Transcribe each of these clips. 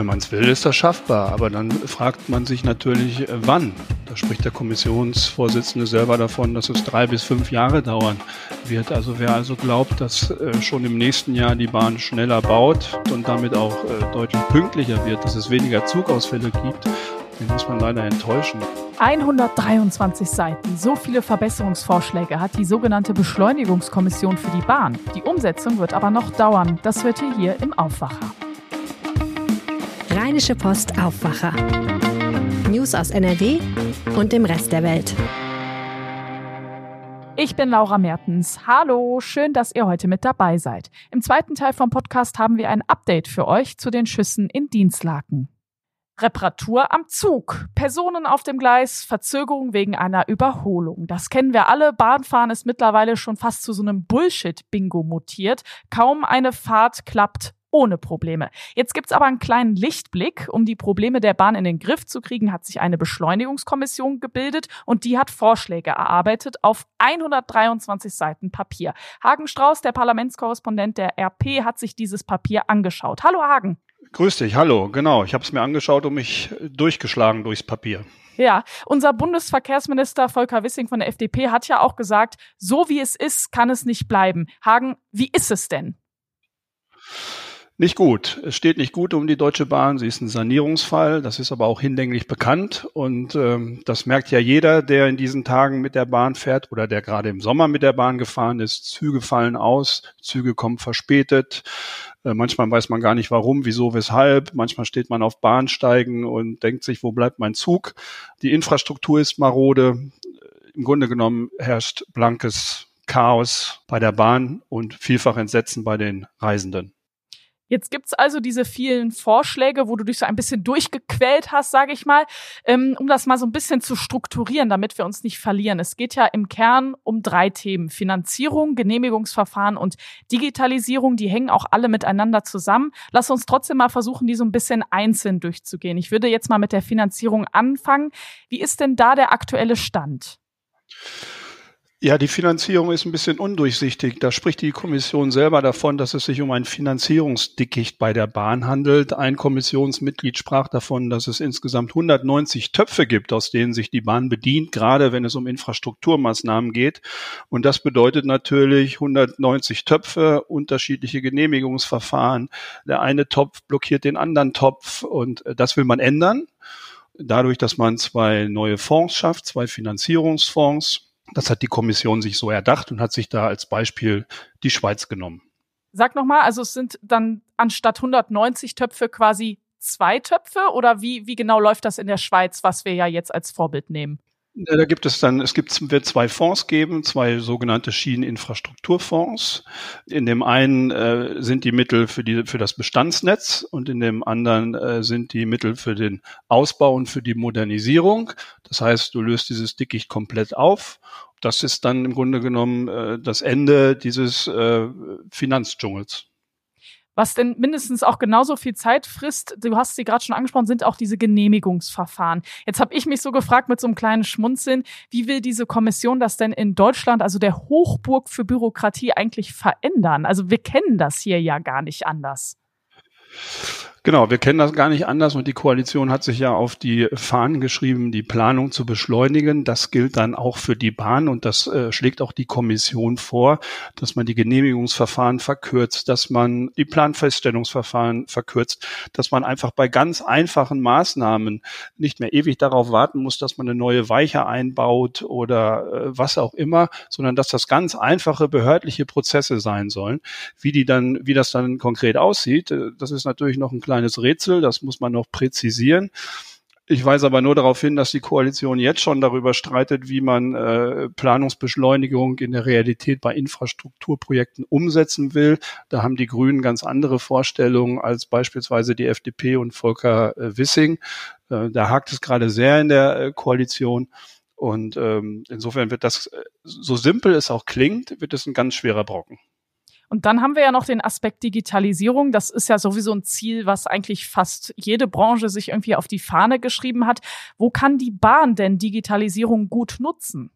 Wenn man es will, ist das schaffbar. Aber dann fragt man sich natürlich, äh, wann. Da spricht der Kommissionsvorsitzende selber davon, dass es drei bis fünf Jahre dauern wird. Also wer also glaubt, dass äh, schon im nächsten Jahr die Bahn schneller baut und damit auch äh, deutlich pünktlicher wird, dass es weniger Zugausfälle gibt, den muss man leider enttäuschen. 123 Seiten, so viele Verbesserungsvorschläge hat die sogenannte Beschleunigungskommission für die Bahn. Die Umsetzung wird aber noch dauern. Das hört ihr hier im Aufwacher. Rheinische Post Aufwacher. News aus NRW und dem Rest der Welt. Ich bin Laura Mertens. Hallo, schön, dass ihr heute mit dabei seid. Im zweiten Teil vom Podcast haben wir ein Update für euch zu den Schüssen in Dienstlaken. Reparatur am Zug. Personen auf dem Gleis, Verzögerung wegen einer Überholung. Das kennen wir alle. Bahnfahren ist mittlerweile schon fast zu so einem Bullshit-Bingo mutiert. Kaum eine Fahrt klappt ohne Probleme. Jetzt gibt's aber einen kleinen Lichtblick. Um die Probleme der Bahn in den Griff zu kriegen, hat sich eine Beschleunigungskommission gebildet und die hat Vorschläge erarbeitet auf 123 Seiten Papier. Hagen Strauß, der Parlamentskorrespondent der RP, hat sich dieses Papier angeschaut. Hallo Hagen. Grüß dich, hallo, genau. Ich habe es mir angeschaut und mich durchgeschlagen durchs Papier. Ja, unser Bundesverkehrsminister Volker Wissing von der FDP hat ja auch gesagt, so wie es ist, kann es nicht bleiben. Hagen, wie ist es denn? Nicht gut. Es steht nicht gut um die Deutsche Bahn. Sie ist ein Sanierungsfall. Das ist aber auch hinlänglich bekannt. Und ähm, das merkt ja jeder, der in diesen Tagen mit der Bahn fährt oder der gerade im Sommer mit der Bahn gefahren ist. Züge fallen aus, Züge kommen verspätet. Äh, manchmal weiß man gar nicht warum, wieso, weshalb. Manchmal steht man auf Bahnsteigen und denkt sich, wo bleibt mein Zug? Die Infrastruktur ist marode. Im Grunde genommen herrscht blankes Chaos bei der Bahn und vielfach Entsetzen bei den Reisenden. Jetzt gibt's also diese vielen Vorschläge, wo du dich so ein bisschen durchgequält hast, sage ich mal, ähm, um das mal so ein bisschen zu strukturieren, damit wir uns nicht verlieren. Es geht ja im Kern um drei Themen. Finanzierung, Genehmigungsverfahren und Digitalisierung, die hängen auch alle miteinander zusammen. Lass uns trotzdem mal versuchen, die so ein bisschen einzeln durchzugehen. Ich würde jetzt mal mit der Finanzierung anfangen. Wie ist denn da der aktuelle Stand? Ja, die Finanzierung ist ein bisschen undurchsichtig. Da spricht die Kommission selber davon, dass es sich um ein Finanzierungsdickicht bei der Bahn handelt. Ein Kommissionsmitglied sprach davon, dass es insgesamt 190 Töpfe gibt, aus denen sich die Bahn bedient, gerade wenn es um Infrastrukturmaßnahmen geht. Und das bedeutet natürlich 190 Töpfe, unterschiedliche Genehmigungsverfahren. Der eine Topf blockiert den anderen Topf und das will man ändern. Dadurch, dass man zwei neue Fonds schafft, zwei Finanzierungsfonds das hat die Kommission sich so erdacht und hat sich da als Beispiel die Schweiz genommen. Sag nochmal, also es sind dann anstatt 190 Töpfe quasi zwei Töpfe oder wie, wie genau läuft das in der Schweiz, was wir ja jetzt als Vorbild nehmen? Da gibt es dann, es gibt, wird zwei Fonds geben, zwei sogenannte Schieneninfrastrukturfonds. In dem einen äh, sind die Mittel für die, für das Bestandsnetz und in dem anderen äh, sind die Mittel für den Ausbau und für die Modernisierung. Das heißt, du löst dieses Dickicht komplett auf. Das ist dann im Grunde genommen äh, das Ende dieses äh, Finanzdschungels. Was denn mindestens auch genauso viel Zeit frisst, du hast sie gerade schon angesprochen, sind auch diese Genehmigungsverfahren. Jetzt habe ich mich so gefragt mit so einem kleinen Schmunzeln, wie will diese Kommission das denn in Deutschland, also der Hochburg für Bürokratie, eigentlich verändern? Also wir kennen das hier ja gar nicht anders. Genau, wir kennen das gar nicht anders und die Koalition hat sich ja auf die Fahnen geschrieben, die Planung zu beschleunigen. Das gilt dann auch für die Bahn und das äh, schlägt auch die Kommission vor, dass man die Genehmigungsverfahren verkürzt, dass man die Planfeststellungsverfahren verkürzt, dass man einfach bei ganz einfachen Maßnahmen nicht mehr ewig darauf warten muss, dass man eine neue Weiche einbaut oder äh, was auch immer, sondern dass das ganz einfache behördliche Prozesse sein sollen. Wie die dann, wie das dann konkret aussieht, äh, das ist natürlich noch ein kleines Rätsel, das muss man noch präzisieren. Ich weise aber nur darauf hin, dass die Koalition jetzt schon darüber streitet, wie man äh, Planungsbeschleunigung in der Realität bei Infrastrukturprojekten umsetzen will. Da haben die Grünen ganz andere Vorstellungen als beispielsweise die FDP und Volker äh, Wissing. Äh, da hakt es gerade sehr in der äh, Koalition. Und ähm, insofern wird das, äh, so simpel es auch klingt, wird es ein ganz schwerer Brocken. Und dann haben wir ja noch den Aspekt Digitalisierung. Das ist ja sowieso ein Ziel, was eigentlich fast jede Branche sich irgendwie auf die Fahne geschrieben hat. Wo kann die Bahn denn Digitalisierung gut nutzen?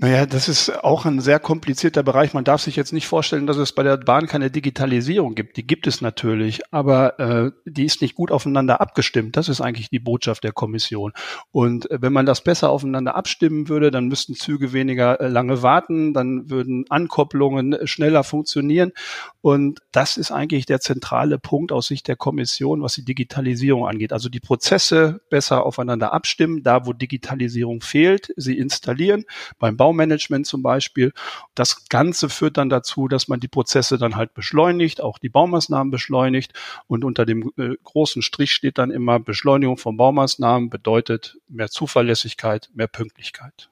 Naja, das ist auch ein sehr komplizierter Bereich. Man darf sich jetzt nicht vorstellen, dass es bei der Bahn keine Digitalisierung gibt. Die gibt es natürlich, aber äh, die ist nicht gut aufeinander abgestimmt. Das ist eigentlich die Botschaft der Kommission. Und äh, wenn man das besser aufeinander abstimmen würde, dann müssten Züge weniger äh, lange warten, dann würden Ankopplungen äh, schneller funktionieren. Und das ist eigentlich der zentrale Punkt aus Sicht der Kommission, was die Digitalisierung angeht. Also die Prozesse besser aufeinander abstimmen, da wo Digitalisierung fehlt, sie installieren. Beim Bau Baumanagement zum Beispiel. Das Ganze führt dann dazu, dass man die Prozesse dann halt beschleunigt, auch die Baumaßnahmen beschleunigt. Und unter dem äh, großen Strich steht dann immer Beschleunigung von Baumaßnahmen bedeutet mehr Zuverlässigkeit, mehr Pünktlichkeit.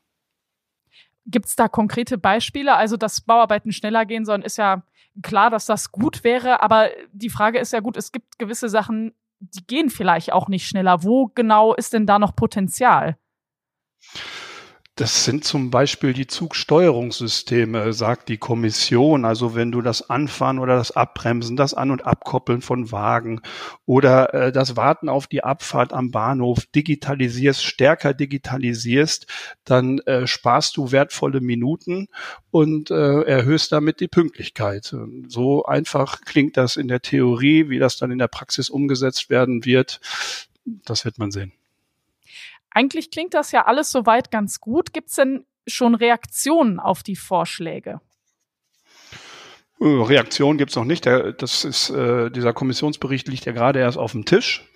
Gibt es da konkrete Beispiele? Also, dass Bauarbeiten schneller gehen sollen, ist ja klar, dass das gut wäre. Aber die Frage ist ja gut, es gibt gewisse Sachen, die gehen vielleicht auch nicht schneller. Wo genau ist denn da noch Potenzial? Das sind zum Beispiel die Zugsteuerungssysteme, sagt die Kommission. Also wenn du das Anfahren oder das Abbremsen, das An- und Abkoppeln von Wagen oder äh, das Warten auf die Abfahrt am Bahnhof digitalisierst, stärker digitalisierst, dann äh, sparst du wertvolle Minuten und äh, erhöhst damit die Pünktlichkeit. So einfach klingt das in der Theorie, wie das dann in der Praxis umgesetzt werden wird. Das wird man sehen. Eigentlich klingt das ja alles soweit ganz gut. Gibt es denn schon Reaktionen auf die Vorschläge? Äh, Reaktion gibt es noch nicht. Das ist, äh, dieser Kommissionsbericht liegt ja gerade erst auf dem Tisch.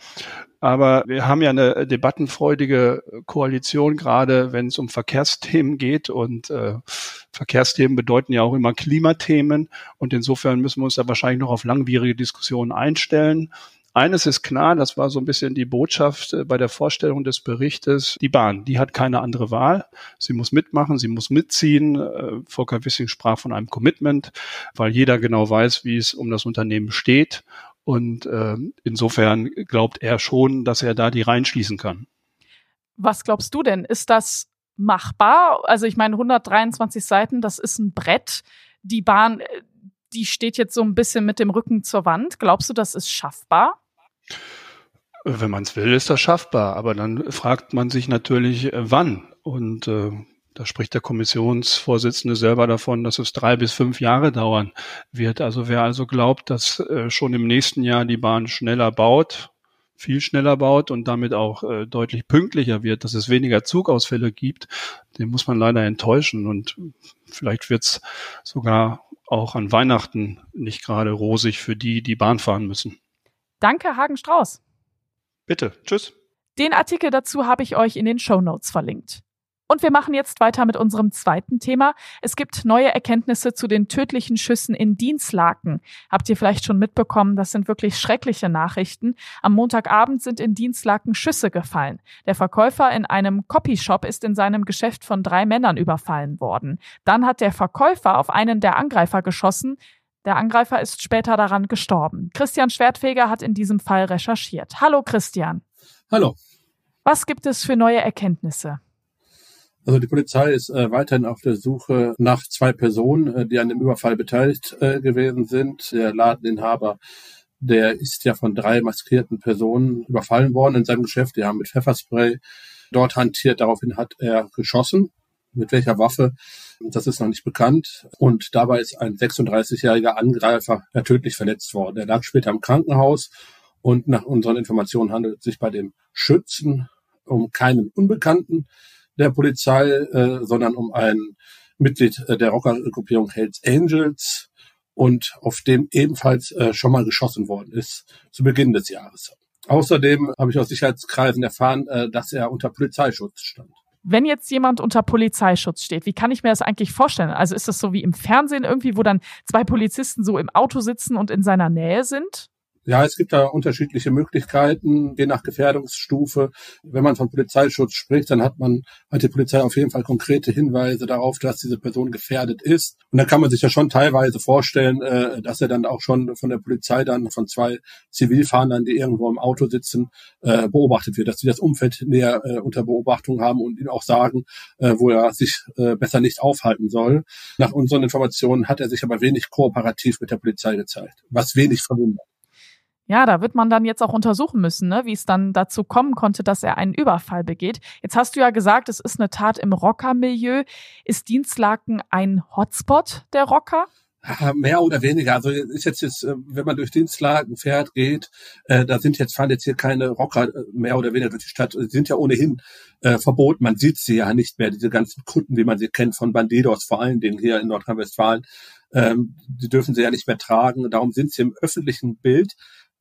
Aber wir haben ja eine debattenfreudige Koalition, gerade wenn es um Verkehrsthemen geht. Und äh, Verkehrsthemen bedeuten ja auch immer Klimathemen. Und insofern müssen wir uns da wahrscheinlich noch auf langwierige Diskussionen einstellen. Eines ist klar, das war so ein bisschen die Botschaft äh, bei der Vorstellung des Berichtes. Die Bahn, die hat keine andere Wahl. Sie muss mitmachen, sie muss mitziehen. Äh, Volker Wissing sprach von einem Commitment, weil jeder genau weiß, wie es um das Unternehmen steht. Und äh, insofern glaubt er schon, dass er da die reinschließen kann. Was glaubst du denn? Ist das machbar? Also ich meine, 123 Seiten, das ist ein Brett. Die Bahn, die steht jetzt so ein bisschen mit dem Rücken zur Wand. Glaubst du, das ist schaffbar? Wenn man es will, ist das schaffbar. Aber dann fragt man sich natürlich, äh, wann. Und äh, da spricht der Kommissionsvorsitzende selber davon, dass es drei bis fünf Jahre dauern wird. Also wer also glaubt, dass äh, schon im nächsten Jahr die Bahn schneller baut, viel schneller baut und damit auch äh, deutlich pünktlicher wird, dass es weniger Zugausfälle gibt, den muss man leider enttäuschen. Und vielleicht wird es sogar auch an Weihnachten nicht gerade rosig für die, die Bahn fahren müssen. Danke, Hagen Strauß. Bitte, tschüss. Den Artikel dazu habe ich euch in den Show Notes verlinkt. Und wir machen jetzt weiter mit unserem zweiten Thema. Es gibt neue Erkenntnisse zu den tödlichen Schüssen in Dienstlaken. Habt ihr vielleicht schon mitbekommen, das sind wirklich schreckliche Nachrichten. Am Montagabend sind in Dienstlaken Schüsse gefallen. Der Verkäufer in einem Copyshop ist in seinem Geschäft von drei Männern überfallen worden. Dann hat der Verkäufer auf einen der Angreifer geschossen. Der Angreifer ist später daran gestorben. Christian Schwertfeger hat in diesem Fall recherchiert. Hallo Christian. Hallo. Was gibt es für neue Erkenntnisse? Also die Polizei ist äh, weiterhin auf der Suche nach zwei Personen, äh, die an dem Überfall beteiligt äh, gewesen sind. Der Ladeninhaber, der ist ja von drei maskierten Personen überfallen worden in seinem Geschäft. Die haben mit Pfefferspray dort hantiert. Daraufhin hat er geschossen. Mit welcher Waffe, das ist noch nicht bekannt. Und dabei ist ein 36-jähriger Angreifer tödlich verletzt worden. Er lag später im Krankenhaus und nach unseren Informationen handelt es sich bei dem Schützen um keinen Unbekannten der Polizei, äh, sondern um ein Mitglied äh, der Rockergruppierung Hells Angels und auf dem ebenfalls äh, schon mal geschossen worden ist zu Beginn des Jahres. Außerdem habe ich aus Sicherheitskreisen erfahren, äh, dass er unter Polizeischutz stand. Wenn jetzt jemand unter Polizeischutz steht, wie kann ich mir das eigentlich vorstellen? Also ist das so wie im Fernsehen irgendwie, wo dann zwei Polizisten so im Auto sitzen und in seiner Nähe sind? Ja, es gibt da unterschiedliche Möglichkeiten, je nach Gefährdungsstufe. Wenn man von Polizeischutz spricht, dann hat man, hat die Polizei auf jeden Fall konkrete Hinweise darauf, dass diese Person gefährdet ist. Und da kann man sich ja schon teilweise vorstellen, äh, dass er dann auch schon von der Polizei dann von zwei Zivilfahrern, die irgendwo im Auto sitzen, äh, beobachtet wird, dass sie das Umfeld näher äh, unter Beobachtung haben und ihm auch sagen, wo er sich besser nicht aufhalten soll. Nach unseren Informationen hat er sich aber wenig kooperativ mit der Polizei gezeigt, was wenig verwundert. Ja, da wird man dann jetzt auch untersuchen müssen, ne, wie es dann dazu kommen konnte, dass er einen Überfall begeht. Jetzt hast du ja gesagt, es ist eine Tat im Rockermilieu. Ist Dienstlaken ein Hotspot der Rocker? Mehr oder weniger. Also ist jetzt, jetzt äh, wenn man durch Dienstlagen fährt, geht, äh, da sind jetzt fahren jetzt hier keine Rocker äh, mehr oder weniger durch die Stadt. Die sind ja ohnehin äh, verboten. Man sieht sie ja nicht mehr, diese ganzen Kunden, wie man sie kennt von Bandidos, vor allen Dingen hier in Nordrhein-Westfalen. Ähm, die dürfen sie ja nicht mehr tragen. Darum sind sie im öffentlichen Bild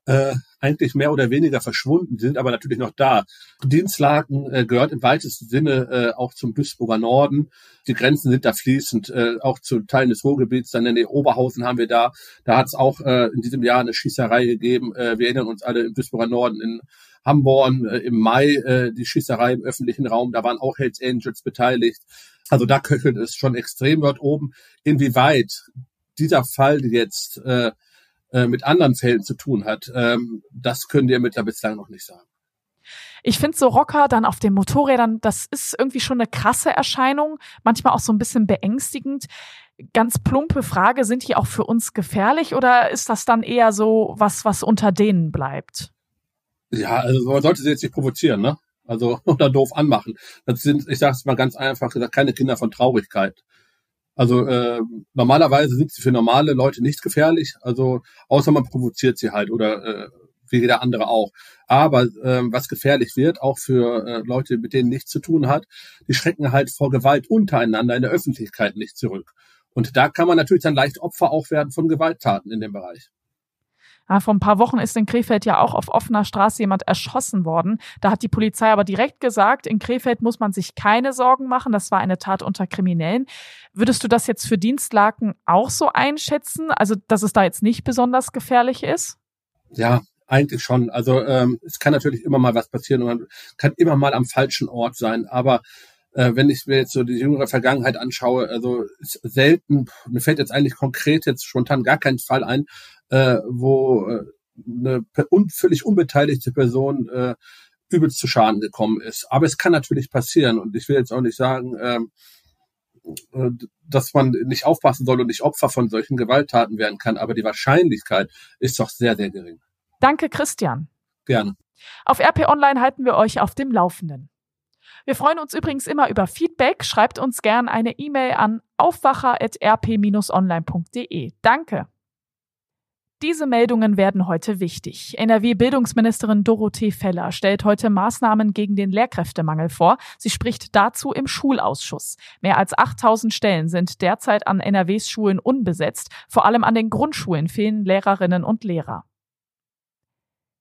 äh, eigentlich mehr oder weniger verschwunden, sind aber natürlich noch da. Dienstlaken äh, gehört im weitesten Sinne äh, auch zum Duisburger Norden. Die Grenzen sind da fließend, äh, auch zu Teilen des Ruhrgebiets. Dann in der Oberhausen haben wir da, da hat es auch äh, in diesem Jahr eine Schießerei gegeben. Äh, wir erinnern uns alle im Duisburger Norden in Hamborn äh, im Mai äh, die Schießerei im öffentlichen Raum. Da waren auch Hells Angels beteiligt. Also da köchelt es schon extrem dort oben. Inwieweit dieser Fall jetzt äh, äh, mit anderen Fällen zu tun hat, ähm, das können die Ermittler bislang noch nicht sagen. Ich finde so Rocker dann auf den Motorrädern, das ist irgendwie schon eine krasse Erscheinung, manchmal auch so ein bisschen beängstigend. Ganz plumpe Frage, sind die auch für uns gefährlich oder ist das dann eher so was, was unter denen bleibt? Ja, also man sollte sie jetzt nicht provozieren, ne? Also oder doof anmachen. Das sind, ich sage es mal ganz einfach gesagt, keine Kinder von Traurigkeit. Also äh, normalerweise sind sie für normale Leute nicht gefährlich, also außer man provoziert sie halt oder äh, wie jeder andere auch. Aber äh, was gefährlich wird, auch für äh, Leute, mit denen nichts zu tun hat, die schrecken halt vor Gewalt untereinander in der Öffentlichkeit nicht zurück. Und da kann man natürlich dann leicht Opfer auch werden von Gewalttaten in dem Bereich. Ja, vor ein paar Wochen ist in Krefeld ja auch auf offener Straße jemand erschossen worden. Da hat die Polizei aber direkt gesagt, in Krefeld muss man sich keine Sorgen machen. Das war eine Tat unter Kriminellen. Würdest du das jetzt für Dienstlaken auch so einschätzen? Also, dass es da jetzt nicht besonders gefährlich ist? Ja, eigentlich schon. Also ähm, es kann natürlich immer mal was passieren und man kann immer mal am falschen Ort sein. Aber äh, wenn ich mir jetzt so die jüngere Vergangenheit anschaue, also selten, mir fällt jetzt eigentlich konkret jetzt spontan gar kein Fall ein, äh, wo äh, eine un völlig unbeteiligte Person äh, übelst zu Schaden gekommen ist. Aber es kann natürlich passieren und ich will jetzt auch nicht sagen, ähm, äh, dass man nicht aufpassen soll und nicht Opfer von solchen Gewalttaten werden kann, aber die Wahrscheinlichkeit ist doch sehr, sehr gering. Danke, Christian. Gerne. Auf RP Online halten wir euch auf dem Laufenden. Wir freuen uns übrigens immer über Feedback. Schreibt uns gern eine E-Mail an aufwacher.rp-online.de. Danke. Diese Meldungen werden heute wichtig. NRW-Bildungsministerin Dorothee Feller stellt heute Maßnahmen gegen den Lehrkräftemangel vor. Sie spricht dazu im Schulausschuss. Mehr als 8000 Stellen sind derzeit an NRWs Schulen unbesetzt. Vor allem an den Grundschulen fehlen Lehrerinnen und Lehrer.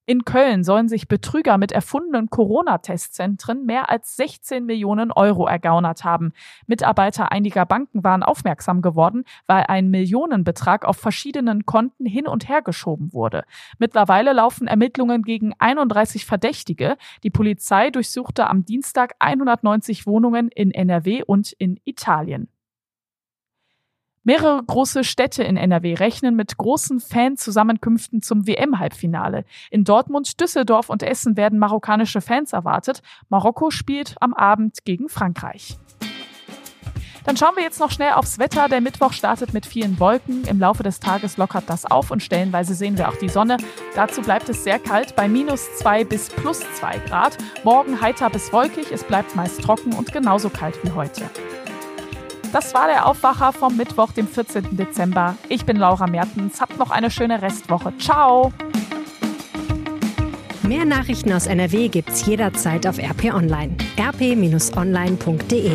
In Köln sollen sich Betrüger mit erfundenen Corona-Testzentren mehr als 16 Millionen Euro ergaunert haben. Mitarbeiter einiger Banken waren aufmerksam geworden, weil ein Millionenbetrag auf verschiedenen Konten hin und her geschoben wurde. Mittlerweile laufen Ermittlungen gegen 31 Verdächtige. Die Polizei durchsuchte am Dienstag 190 Wohnungen in NRW und in Italien. Mehrere große Städte in NRW rechnen mit großen Fanzusammenkünften zum WM-Halbfinale. In Dortmund, Düsseldorf und Essen werden marokkanische Fans erwartet. Marokko spielt am Abend gegen Frankreich. Dann schauen wir jetzt noch schnell aufs Wetter. Der Mittwoch startet mit vielen Wolken. Im Laufe des Tages lockert das auf und stellenweise sehen wir auch die Sonne. Dazu bleibt es sehr kalt bei minus zwei bis plus zwei Grad. Morgen heiter bis wolkig. Es bleibt meist trocken und genauso kalt wie heute. Das war der Aufwacher vom Mittwoch, dem 14. Dezember. Ich bin Laura Mertens. Habt noch eine schöne Restwoche. Ciao! Mehr Nachrichten aus NRW gibt's jederzeit auf RP Online. rp-online.de